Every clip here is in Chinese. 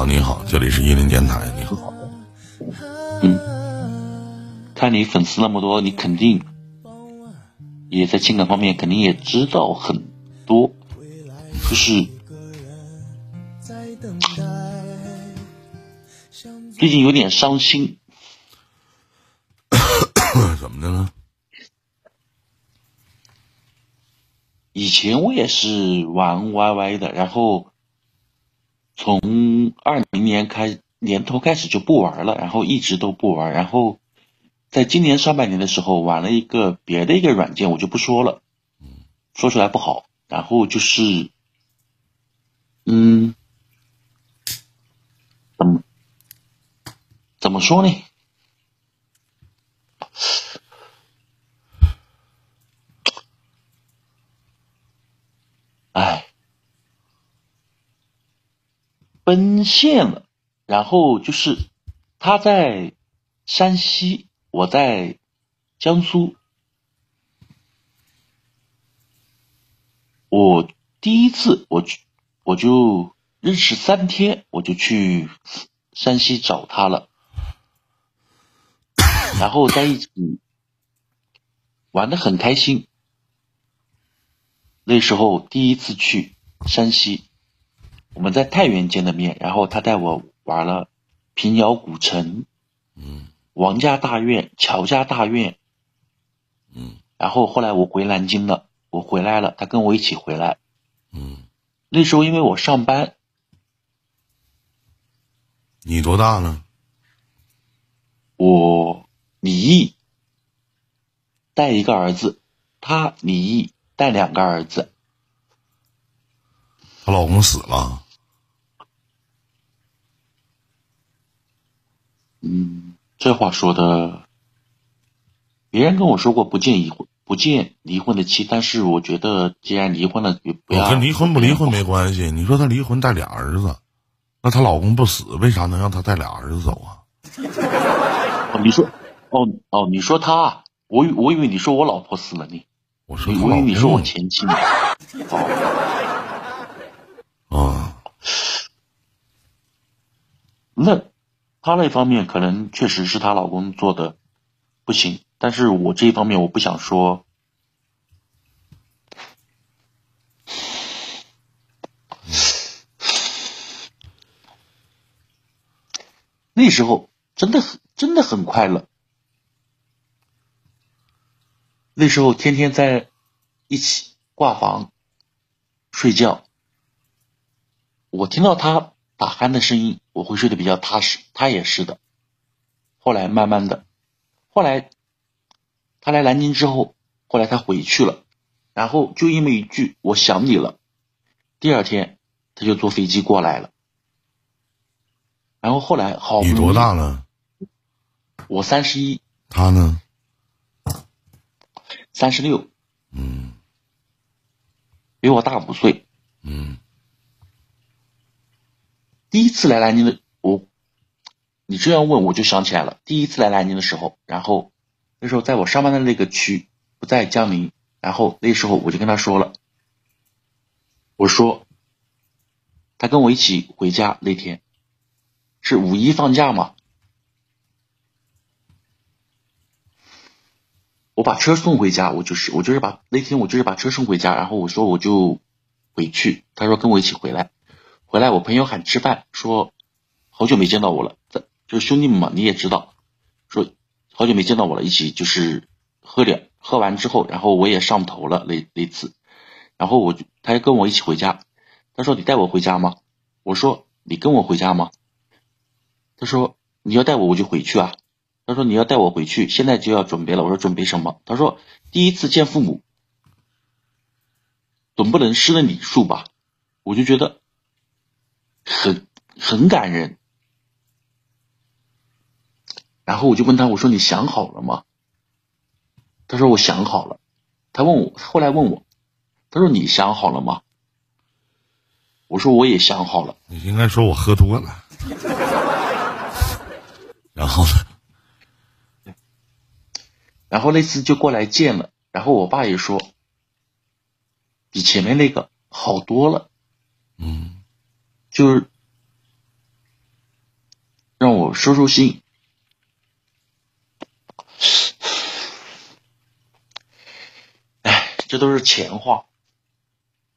好，你好，这里是伊林电台，你好。嗯，看你粉丝那么多，你肯定也在情感方面肯定也知道很多，就是 最近有点伤心。怎么的了？以前我也是玩 YY 的，然后从二零年开年头开始就不玩了，然后一直都不玩，然后在今年上半年的时候玩了一个别的一个软件，我就不说了，说出来不好。然后就是，嗯，怎么怎么说呢？哎，奔现了，然后就是他在山西，我在江苏。我第一次，我去，我就认识三天，我就去山西找他了，然后在一起玩的很开心。那时候第一次去山西，我们在太原见的面，然后他带我玩了平遥古城，嗯，王家大院、乔家大院，嗯，然后后来我回南京了，我回来了，他跟我一起回来，嗯，那时候因为我上班，你多大呢？我李毅带一个儿子，他李毅。带两个儿子，她老公死了。嗯，这话说的，别人跟我说过不见离婚，不见离婚的妻，但是我觉得既然离婚了，就不要。跟离婚不离婚没关系。你说她离婚带俩儿子，那她老公不死，为啥能让她带俩儿子走啊？哦你说，哦哦，你说他，我我以为你说我老婆死了呢。我说，我以为你说我前妻呢。啊，那她那方面可能确实是她老公做的不行，但是我这一方面我不想说。那时候真的很真的很快乐。那时候天天在一起挂房睡觉，我听到他打鼾的声音，我会睡得比较踏实。他也是的。后来慢慢的，后来他来南京之后，后来他回去了，然后就因为一句“我想你了”，第二天他就坐飞机过来了。然后后来好，你多大了？我三十一。他呢？三十六，嗯，比我大五岁，嗯。第一次来南京的我，你这样问我就想起来了。第一次来南京的时候，然后那时候在我上班的那个区不在江宁，然后那时候我就跟他说了，我说他跟我一起回家那天是五一放假嘛。我把车送回家，我就是我就是把那天我就是把车送回家，然后我说我就回去，他说跟我一起回来，回来我朋友喊吃饭，说好久没见到我了，就是兄弟们嘛，你也知道，说好久没见到我了，一起就是喝点，喝完之后，然后我也上头了那那次，然后我就他要跟我一起回家，他说你带我回家吗？我说你跟我回家吗？他说你要带我我就回去啊。他说：“你要带我回去，现在就要准备了。”我说：“准备什么？”他说：“第一次见父母，总不能失了礼数吧？”我就觉得很很感人。然后我就问他：“我说你想好了吗？”他说：“我想好了。”他问我，后来问我：“他说你想好了吗？”我说：“我也想好了。”你应该说我喝多了。然后呢？然后那次就过来见了，然后我爸也说，比前面那个好多了，嗯，就是让我收收心。哎，这都是钱话。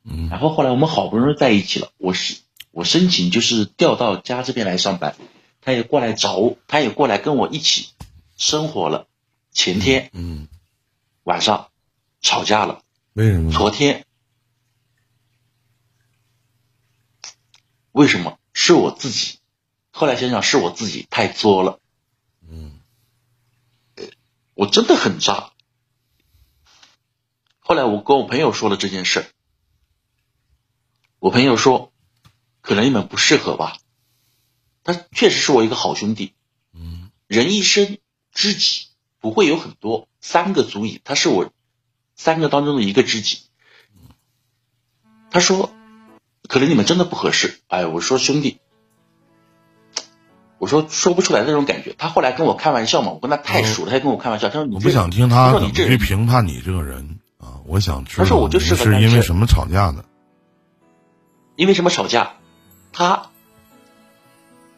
嗯，然后后来我们好不容易在一起了，我是我申请就是调到家这边来上班，他也过来找我，他也过来跟我一起生活了。前天嗯，晚上吵架了，为什么？昨天为什么是我自己？后来想想是我自己太作了，嗯，我真的很渣。后来我跟我朋友说了这件事，我朋友说，可能你们不适合吧。他确实是我一个好兄弟，嗯，人一生知己不会有很多，三个足矣。他是我三个当中的一个知己。他说，可能你们真的不合适。哎，我说兄弟，我说说不出来那种感觉。他后来跟我开玩笑嘛，我跟他太熟了，他跟我开玩笑，他说你这我不想听他他怎么去评判你这个人啊，我想知道他说我就是因为什么吵架的？因为什么吵架？他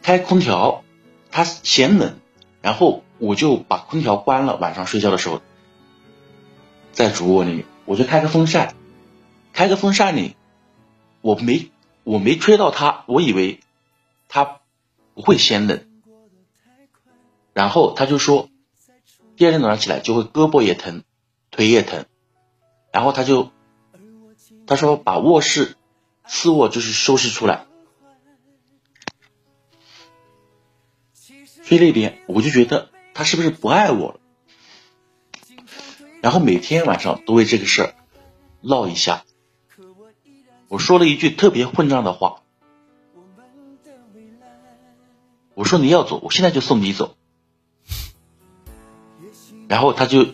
开空调，他嫌冷，然后我就把空调关了。晚上睡觉的时候，在主卧里面，我就开个风扇，开个风扇里，我没我没吹到他，我以为他不会嫌冷，然后他就说，第二天早上起来就会胳膊也疼，腿也疼，然后他就他说把卧室次卧就是收拾出来，睡那边我就觉得他是不是不爱我了，然后每天晚上都为这个事儿闹一下。我说了一句特别混账的话，我说你要走，我现在就送你走。然后他就，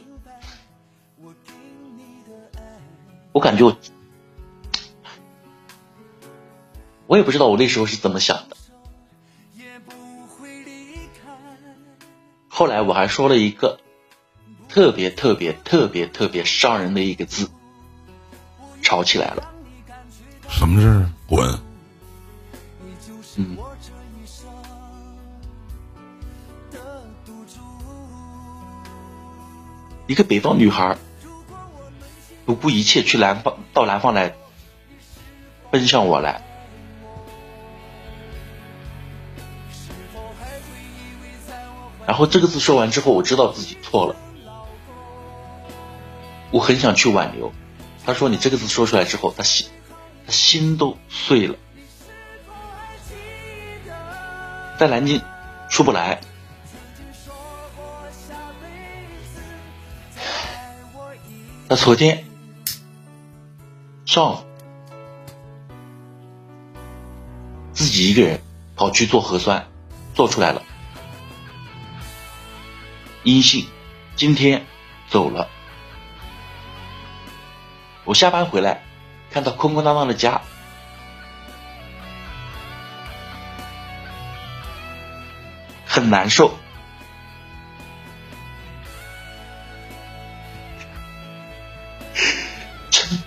我感觉我，我也不知道我那时候是怎么想的。后来我还说了一个特别特别特别特别伤人的一个字，吵起来了。什么事儿？滚！嗯，一个北方女孩儿不顾一切去南方到南方来，奔向我来。然后这个字说完之后，我知道自己错了，我很想去挽留。他说：“你这个字说出来之后，他心他心都碎了，在南京出不来。”他昨天上午自己一个人跑去做核酸，做出来了。阴性，今天走了。我下班回来，看到空空荡荡的家，很难受。真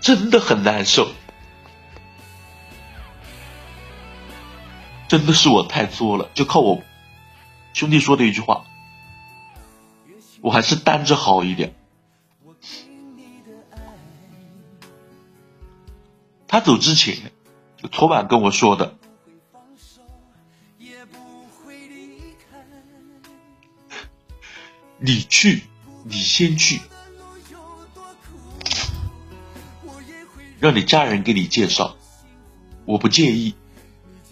真的很难受，真的是我太作了，就靠我兄弟说的一句话。我还是单着好一点。他走之前，昨晚跟我说的，你去，你先去，让你家人给你介绍，我不介意，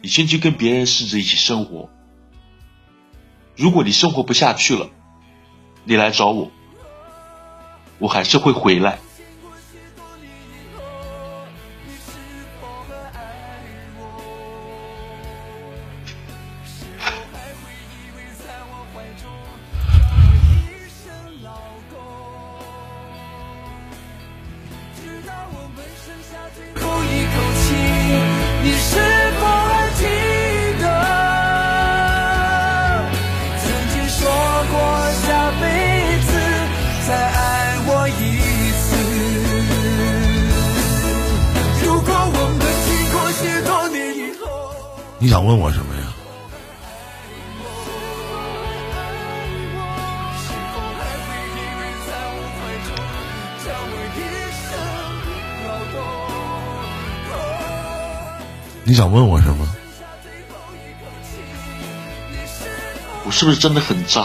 你先去跟别人试着一起生活。如果你生活不下去了，你来找我，我还是会回来。想问我什么呀？你想问我什么？我是不是真的很渣？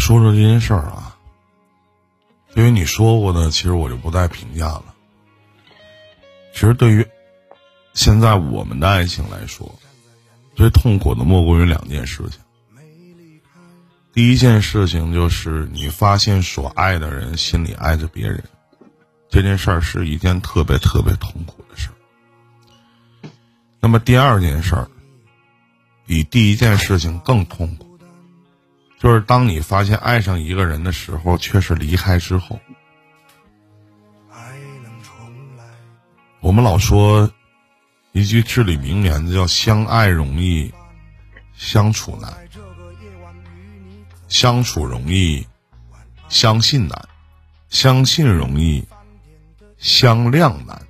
说说这件事儿啊。对于你说过的，其实我就不再评价了。其实对于。现在我们的爱情来说，最痛苦的莫过于两件事情。第一件事情就是你发现所爱的人心里爱着别人，这件事儿是一件特别特别痛苦的事儿。那么第二件事儿，比第一件事情更痛苦，就是当你发现爱上一个人的时候，却是离开之后。我们老说。一句至理名言叫“相爱容易，相处难；相处容易，相信难；相信容易，相谅难。”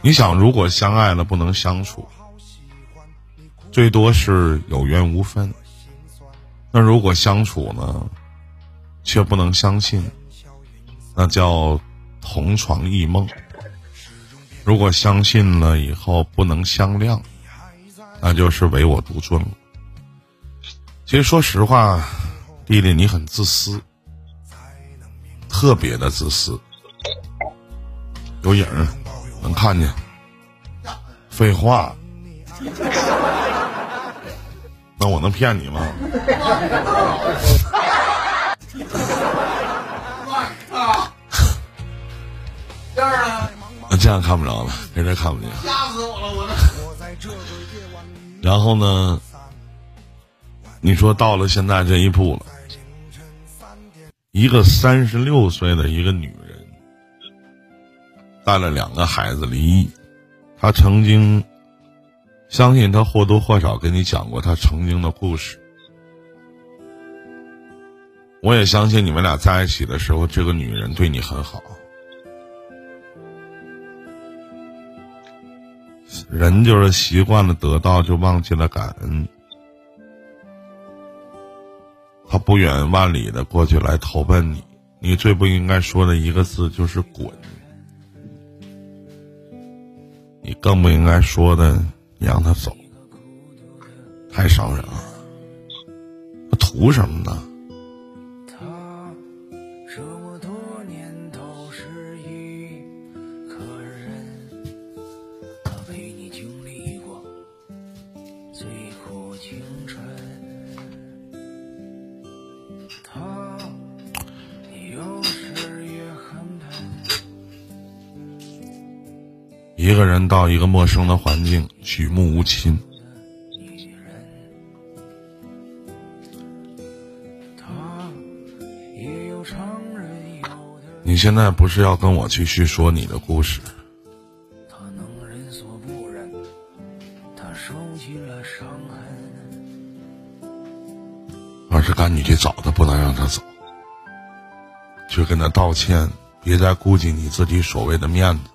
你想，如果相爱了不能相处，最多是有缘无分；那如果相处呢，却不能相信，那叫同床异梦。如果相信了以后不能相谅，那就是唯我独尊。其实说实话，弟弟你很自私，特别的自私。有影儿，能看见。废话，那我能骗你吗？这样看不着了，别人看不见。吓死我了，我然后呢？你说到了现在这一步了，一个三十六岁的一个女人，带了两个孩子离异。她曾经，相信他或多或少跟你讲过他曾经的故事。我也相信你们俩在一起的时候，这个女人对你很好。人就是习惯了得到，就忘记了感恩。他不远万里的过去来投奔你，你最不应该说的一个字就是“滚”。你更不应该说的“你让他走”，太伤人了。他图什么呢？一个人到一个陌生的环境，举目无亲。你现在不是要跟我去叙说你的故事，而是赶紧去找他，不能让他走，去跟他道歉，别再顾及你自己所谓的面子。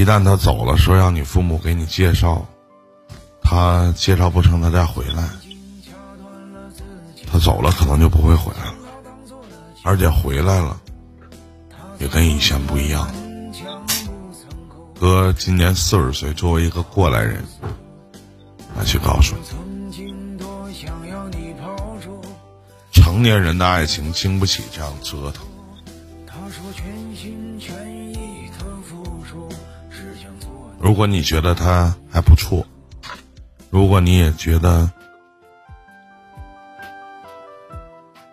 一旦他走了，说让你父母给你介绍，他介绍不成，他再回来。他走了，可能就不会回来了，而且回来了，也跟以前不一样。哥今年四十岁，作为一个过来人，来去告诉你，成年人的爱情经不起这样折腾。如果你觉得他还不错，如果你也觉得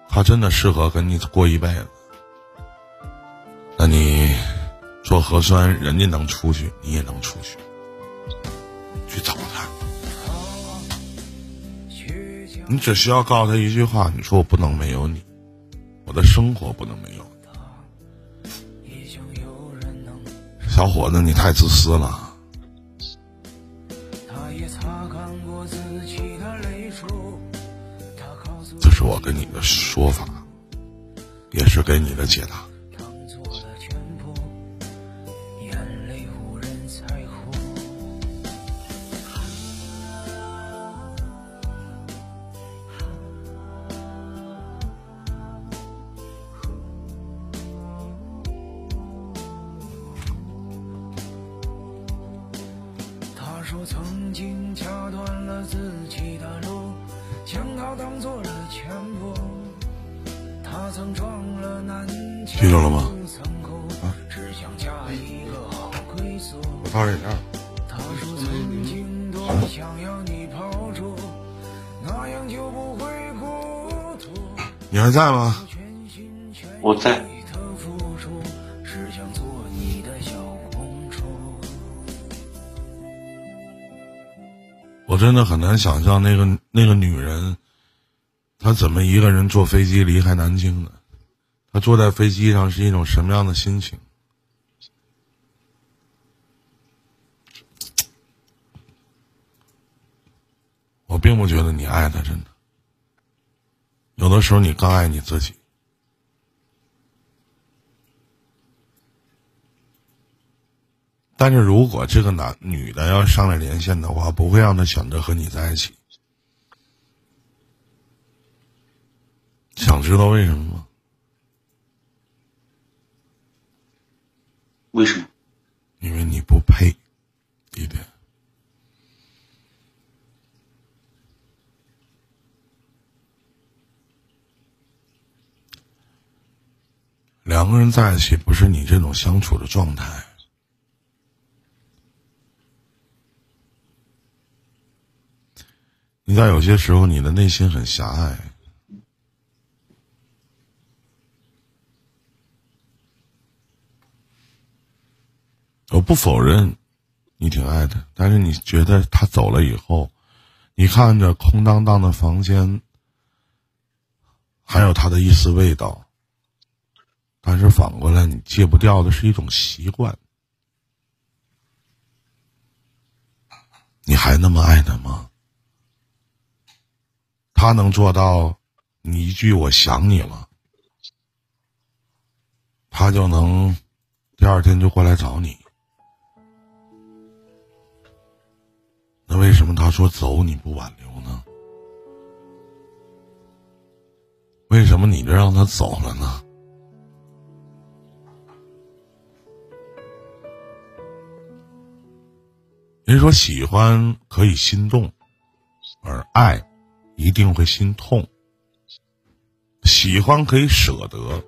他真的适合跟你过一辈子，那你做核酸，人家能出去，你也能出去，去找他。你只需要告诉他一句话：你说我不能没有你，我的生活不能没有你。小伙子，你太自私了。是我跟你的说法，也是给你的解答。记住了吗？啊！我套饮料。你还在吗？我在。我真的很难想象那个那个女人，他怎么一个人坐飞机离开南京的？他坐在飞机上是一种什么样的心情？我并不觉得你爱他，真的。有的时候，你更爱你自己。但是如果这个男女的要上来连线的话，不会让他选择和你在一起。想知道为什么吗？为什么？因为你不配，一点。两个人在一起不是你这种相处的状态。你在有些时候，你的内心很狭隘。我不否认，你挺爱他，但是你觉得他走了以后，你看着空荡荡的房间，还有他的一丝味道。但是反过来，你戒不掉的是一种习惯。你还那么爱他吗？他能做到你一句“我想你了”，他就能第二天就过来找你。那为什么他说走你不挽留呢？为什么你就让他走了呢？人说喜欢可以心动，而爱。一定会心痛，喜欢可以舍得，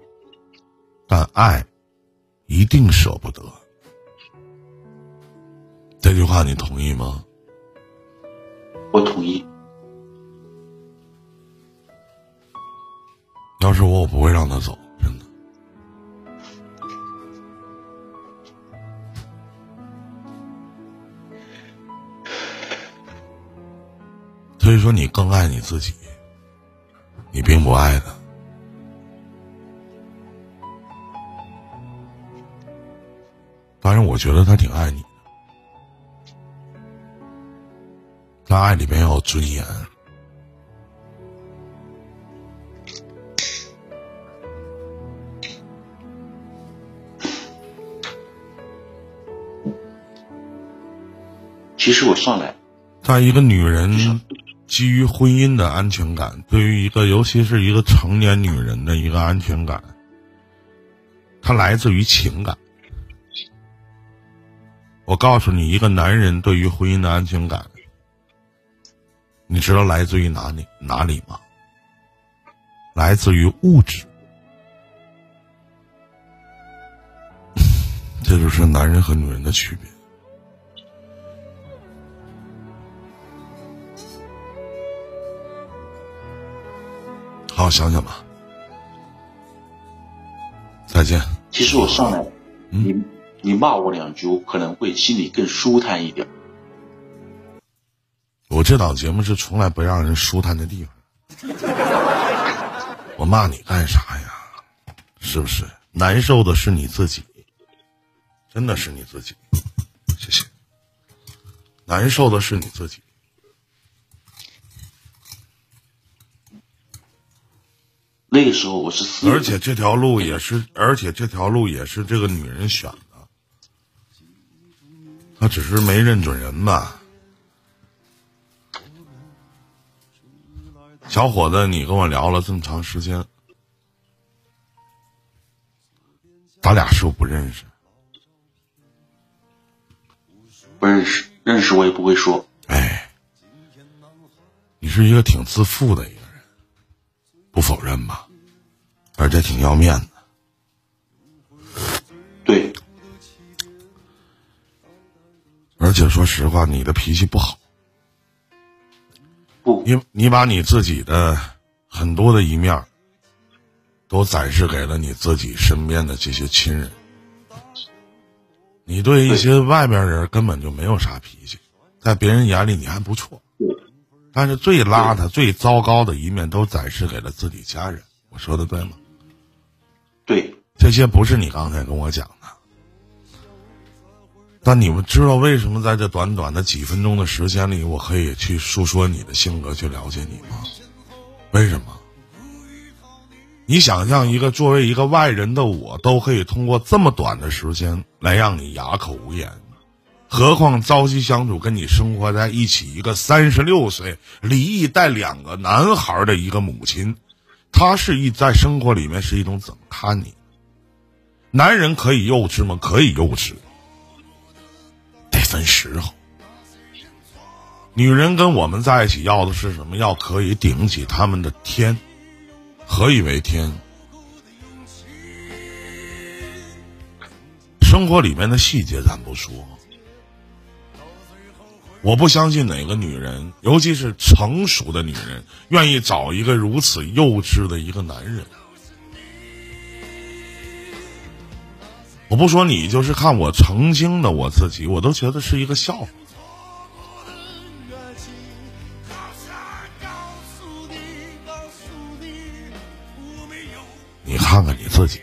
但爱一定舍不得。这句话你同意吗？我同意。要是我，我不会让他走，真的。所以说，你更爱你自己，你并不爱他。反正，我觉得他挺爱你的，但爱里面要有尊严。其实我上来，在一个女人。基于婚姻的安全感，对于一个，尤其是一个成年女人的一个安全感，它来自于情感。我告诉你，一个男人对于婚姻的安全感，你知道来自于哪里哪里吗？来自于物质。这就是男人和女人的区别。好好想想吧。再见。其实我上来，你你骂我两句，我可能会心里更舒坦一点。我这档节目是从来不让人舒坦的地方。我骂你干啥呀？是不是？难受的是你自己，真的是你自己。谢谢。难受的是你自己。那个时候我是四，而且这条路也是，而且这条路也是这个女人选的，她只是没认准人吧。小伙子，你跟我聊了这么长时间，咱俩是不是不认识？不认识，认识我也不会说。哎，你是一个挺自负的一个人，不否认吧？而且挺要面子。对，而且说实话，你的脾气不好。不，你你把你自己的很多的一面都展示给了你自己身边的这些亲人，你对一些外边人根本就没有啥脾气，在别人眼里你还不错，但是最邋遢、最糟糕的一面都展示给了自己家人。我说的对吗？对，这些不是你刚才跟我讲的。但你们知道为什么在这短短的几分钟的时间里，我可以去诉说你的性格，去了解你吗？为什么？你想象一个作为一个外人的我，都可以通过这么短的时间来让你哑口无言，何况朝夕相处、跟你生活在一起一个三十六岁、离异带两个男孩的一个母亲，她是一在生活里面是一种怎么看你？男人可以幼稚吗？可以幼稚。分时候。女人跟我们在一起要的是什么？要可以顶起他们的天。何以为天？生活里面的细节咱不说。我不相信哪个女人，尤其是成熟的女人，愿意找一个如此幼稚的一个男人。我不说你，就是看我曾经的我自己，我都觉得是一个笑话。你看看你自己，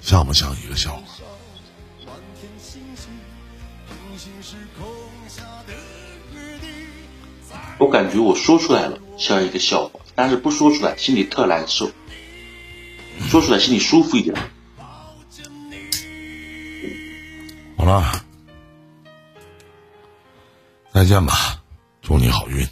像不像一个笑话？我感觉我说出来了像一个笑话，但是不说出来心里特难受，说出来心里舒服一点。啊，再见吧，祝你好运。